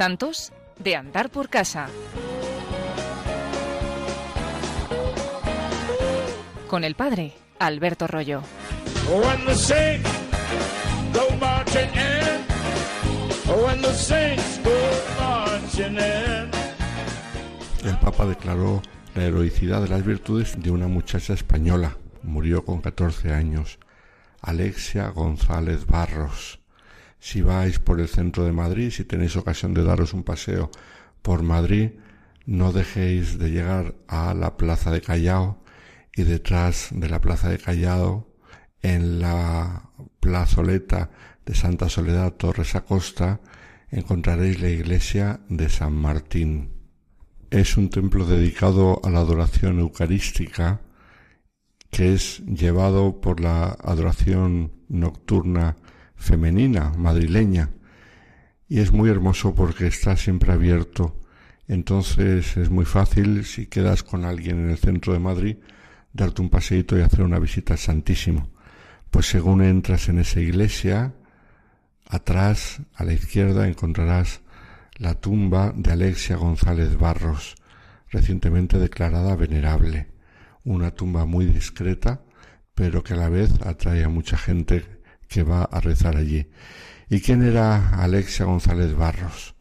Santos de andar por casa. Con el padre Alberto Rollo. Marching in. El Papa declaró la heroicidad de las virtudes de una muchacha española. Murió con 14 años. Alexia González Barros. Si vais por el centro de Madrid, si tenéis ocasión de daros un paseo por Madrid, no dejéis de llegar a la Plaza de Callao y detrás de la Plaza de Callao, en la plazoleta de Santa Soledad Torres Acosta, encontraréis la iglesia de San Martín. Es un templo dedicado a la adoración eucarística que es llevado por la adoración nocturna femenina madrileña y es muy hermoso porque está siempre abierto. Entonces es muy fácil si quedas con alguien en el centro de Madrid darte un paseíto y hacer una visita al Santísimo. Pues según entras en esa iglesia, atrás, a la izquierda, encontrarás la tumba de Alexia González Barros, recientemente declarada venerable. Una tumba muy discreta, pero que a la vez atrae a mucha gente que va a rezar allí. ¿Y quién era Alexia González Barros?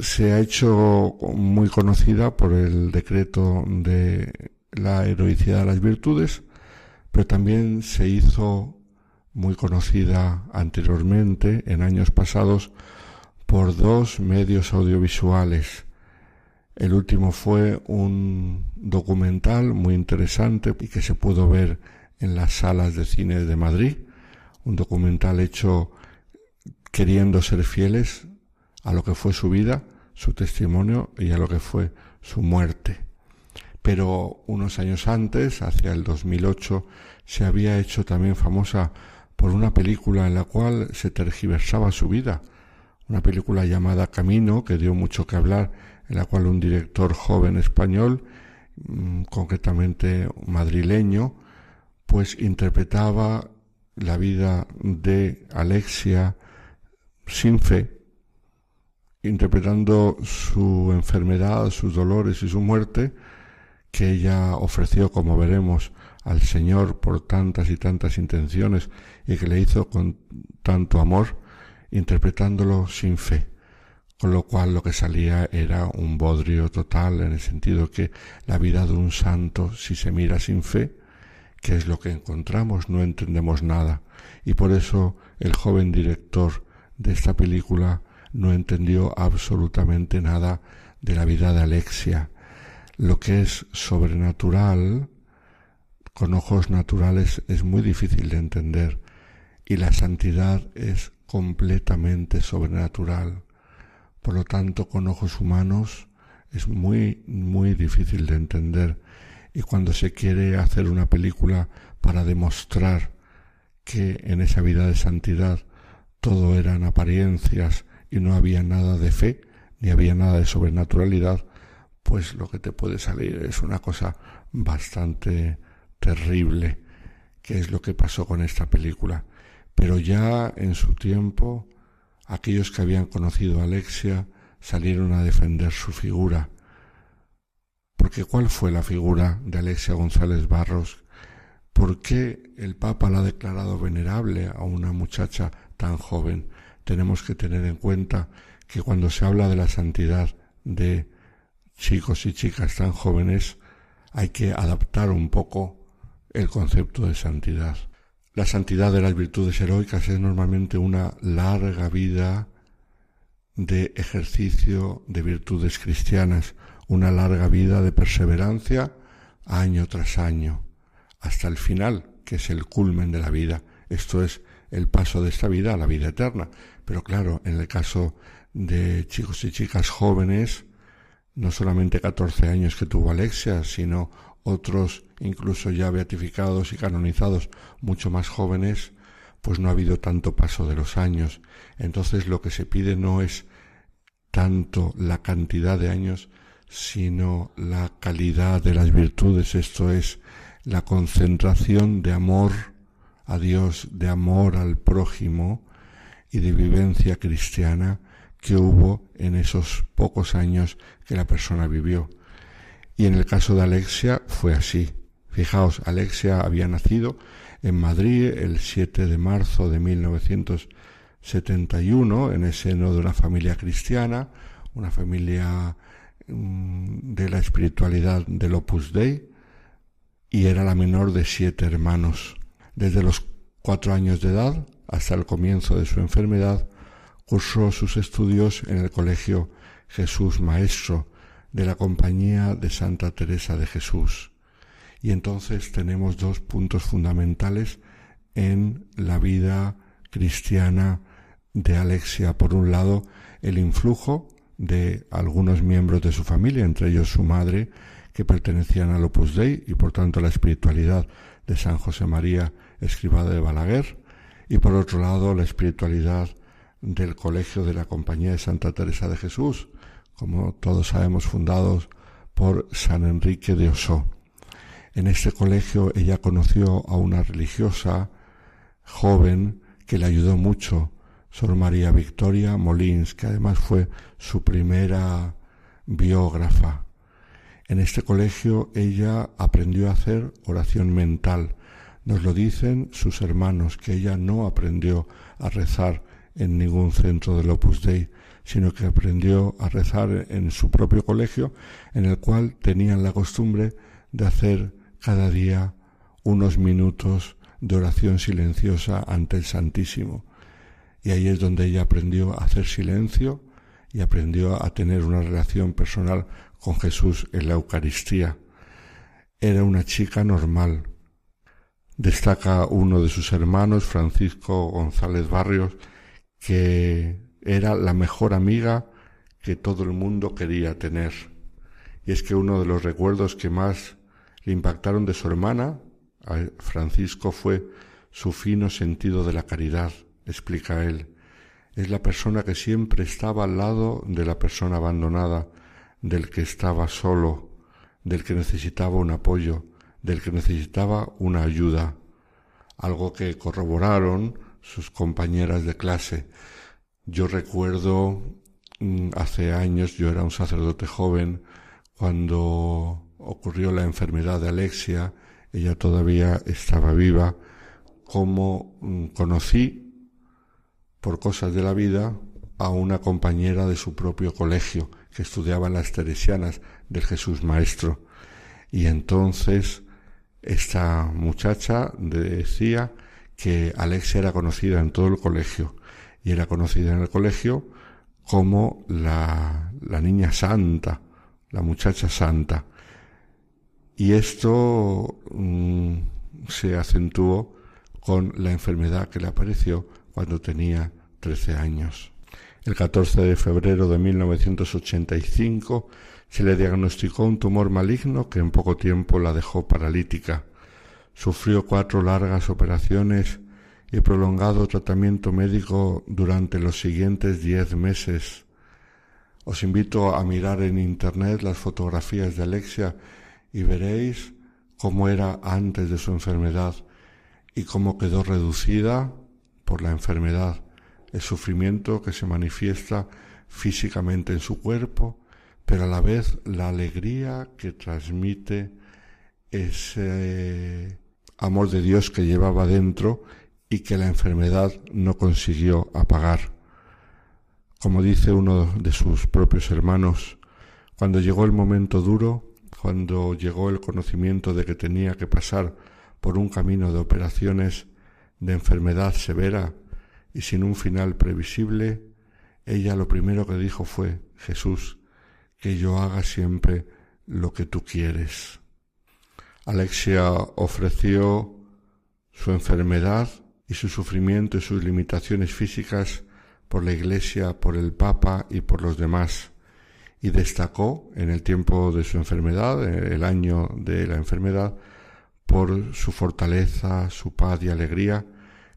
Se ha hecho muy conocida por el decreto de la heroicidad de las virtudes, pero también se hizo muy conocida anteriormente, en años pasados, por dos medios audiovisuales. El último fue un documental muy interesante y que se pudo ver en las salas de cine de Madrid, un documental hecho queriendo ser fieles a lo que fue su vida, su testimonio y a lo que fue su muerte. Pero unos años antes, hacia el 2008, se había hecho también famosa por una película en la cual se tergiversaba su vida, una película llamada Camino, que dio mucho que hablar, en la cual un director joven español, mm, concretamente madrileño, pues interpretaba la vida de Alexia sin fe, interpretando su enfermedad, sus dolores y su muerte, que ella ofreció, como veremos, al Señor por tantas y tantas intenciones y que le hizo con tanto amor, interpretándolo sin fe. Con lo cual lo que salía era un bodrio total en el sentido que la vida de un santo, si se mira sin fe, que es lo que encontramos, no entendemos nada. Y por eso el joven director de esta película no entendió absolutamente nada de la vida de Alexia, lo que es sobrenatural con ojos naturales es muy difícil de entender y la santidad es completamente sobrenatural. Por lo tanto, con ojos humanos es muy, muy difícil de entender. Y cuando se quiere hacer una película para demostrar que en esa vida de santidad todo eran apariencias y no había nada de fe, ni había nada de sobrenaturalidad, pues lo que te puede salir es una cosa bastante terrible, que es lo que pasó con esta película. Pero ya en su tiempo, aquellos que habían conocido a Alexia salieron a defender su figura. Porque ¿cuál fue la figura de Alexia González Barros? ¿Por qué el Papa la ha declarado venerable a una muchacha tan joven? Tenemos que tener en cuenta que cuando se habla de la santidad de chicos y chicas tan jóvenes, hay que adaptar un poco el concepto de santidad. La santidad de las virtudes heroicas es normalmente una larga vida de ejercicio de virtudes cristianas, una larga vida de perseverancia año tras año, hasta el final, que es el culmen de la vida. Esto es el paso de esta vida a la vida eterna. Pero claro, en el caso de chicos y chicas jóvenes, no solamente 14 años que tuvo Alexia, sino otros incluso ya beatificados y canonizados mucho más jóvenes, pues no ha habido tanto paso de los años. Entonces lo que se pide no es tanto la cantidad de años, sino la calidad de las virtudes, esto es la concentración de amor a Dios, de amor al prójimo y de vivencia cristiana que hubo en esos pocos años que la persona vivió. Y en el caso de Alexia fue así. Fijaos, Alexia había nacido en Madrid el 7 de marzo de 1971 en el seno de una familia cristiana, una familia de la espiritualidad del Opus Dei, y era la menor de siete hermanos. Desde los cuatro años de edad hasta el comienzo de su enfermedad, cursó sus estudios en el Colegio Jesús Maestro de la Compañía de Santa Teresa de Jesús. Y entonces tenemos dos puntos fundamentales en la vida cristiana de Alexia. Por un lado, el influjo de algunos miembros de su familia, entre ellos su madre, que pertenecían al Opus Dei y por tanto a la espiritualidad de San José María Escribada de Balaguer, y por otro lado la espiritualidad del Colegio de la Compañía de Santa Teresa de Jesús, como todos sabemos, fundados por San Enrique de Osó. En este colegio ella conoció a una religiosa joven que le ayudó mucho, Sor María Victoria Molins, que además fue su primera biógrafa. En este colegio ella aprendió a hacer oración mental. Nos lo dicen sus hermanos, que ella no aprendió a rezar en ningún centro del Opus Dei, sino que aprendió a rezar en su propio colegio, en el cual tenían la costumbre de hacer cada día unos minutos de oración silenciosa ante el Santísimo. Y ahí es donde ella aprendió a hacer silencio y aprendió a tener una relación personal con Jesús en la Eucaristía. Era una chica normal. Destaca uno de sus hermanos, Francisco González Barrios, que era la mejor amiga que todo el mundo quería tener. Y es que uno de los recuerdos que más le impactaron de su hermana, a Francisco, fue su fino sentido de la caridad, explica él. Es la persona que siempre estaba al lado de la persona abandonada, del que estaba solo, del que necesitaba un apoyo, del que necesitaba una ayuda, algo que corroboraron sus compañeras de clase. Yo recuerdo mm, hace años, yo era un sacerdote joven, cuando ocurrió la enfermedad de Alexia, ella todavía estaba viva, como mm, conocí por cosas de la vida a una compañera de su propio colegio que estudiaba las Teresianas del Jesús Maestro. Y entonces esta muchacha decía que Alexia era conocida en todo el colegio y era conocida en el colegio como la, la niña santa, la muchacha santa. Y esto mm, se acentuó con la enfermedad que le apareció cuando tenía 13 años. El 14 de febrero de 1985 se le diagnosticó un tumor maligno que en poco tiempo la dejó paralítica. Sufrió cuatro largas operaciones y prolongado tratamiento médico durante los siguientes diez meses. Os invito a mirar en Internet las fotografías de Alexia y veréis cómo era antes de su enfermedad y cómo quedó reducida por la enfermedad, el sufrimiento que se manifiesta físicamente en su cuerpo, pero a la vez la alegría que transmite ese amor de Dios que llevaba dentro y que la enfermedad no consiguió apagar. Como dice uno de sus propios hermanos, cuando llegó el momento duro, cuando llegó el conocimiento de que tenía que pasar por un camino de operaciones de enfermedad severa y sin un final previsible, ella lo primero que dijo fue, Jesús, que yo haga siempre lo que tú quieres. Alexia ofreció su enfermedad y su sufrimiento y sus limitaciones físicas por la Iglesia, por el Papa y por los demás. Y destacó en el tiempo de su enfermedad, el año de la enfermedad, por su fortaleza, su paz y alegría,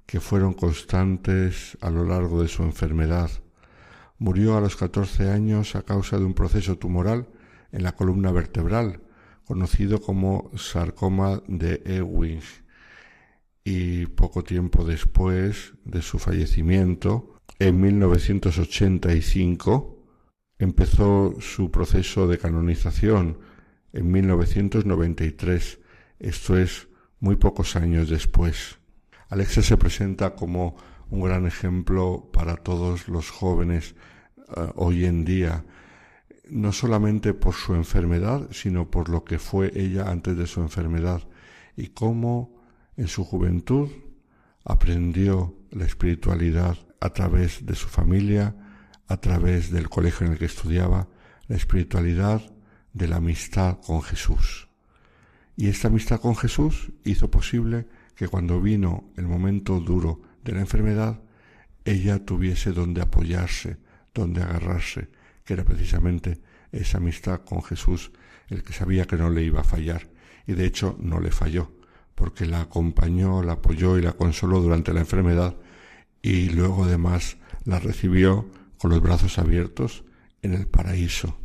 que fueron constantes a lo largo de su enfermedad. Murió a los 14 años a causa de un proceso tumoral en la columna vertebral, conocido como sarcoma de Ewing y poco tiempo después de su fallecimiento, en 1985, empezó su proceso de canonización en 1993, esto es muy pocos años después. Alexa se presenta como un gran ejemplo para todos los jóvenes eh, hoy en día, no solamente por su enfermedad, sino por lo que fue ella antes de su enfermedad y cómo en su juventud aprendió la espiritualidad a través de su familia, a través del colegio en el que estudiaba, la espiritualidad de la amistad con Jesús. Y esta amistad con Jesús hizo posible que cuando vino el momento duro de la enfermedad, ella tuviese donde apoyarse, donde agarrarse, que era precisamente esa amistad con Jesús, el que sabía que no le iba a fallar, y de hecho no le falló, porque la acompañó, la apoyó y la consoló durante la enfermedad, y luego además la recibió con los brazos abiertos en el paraíso.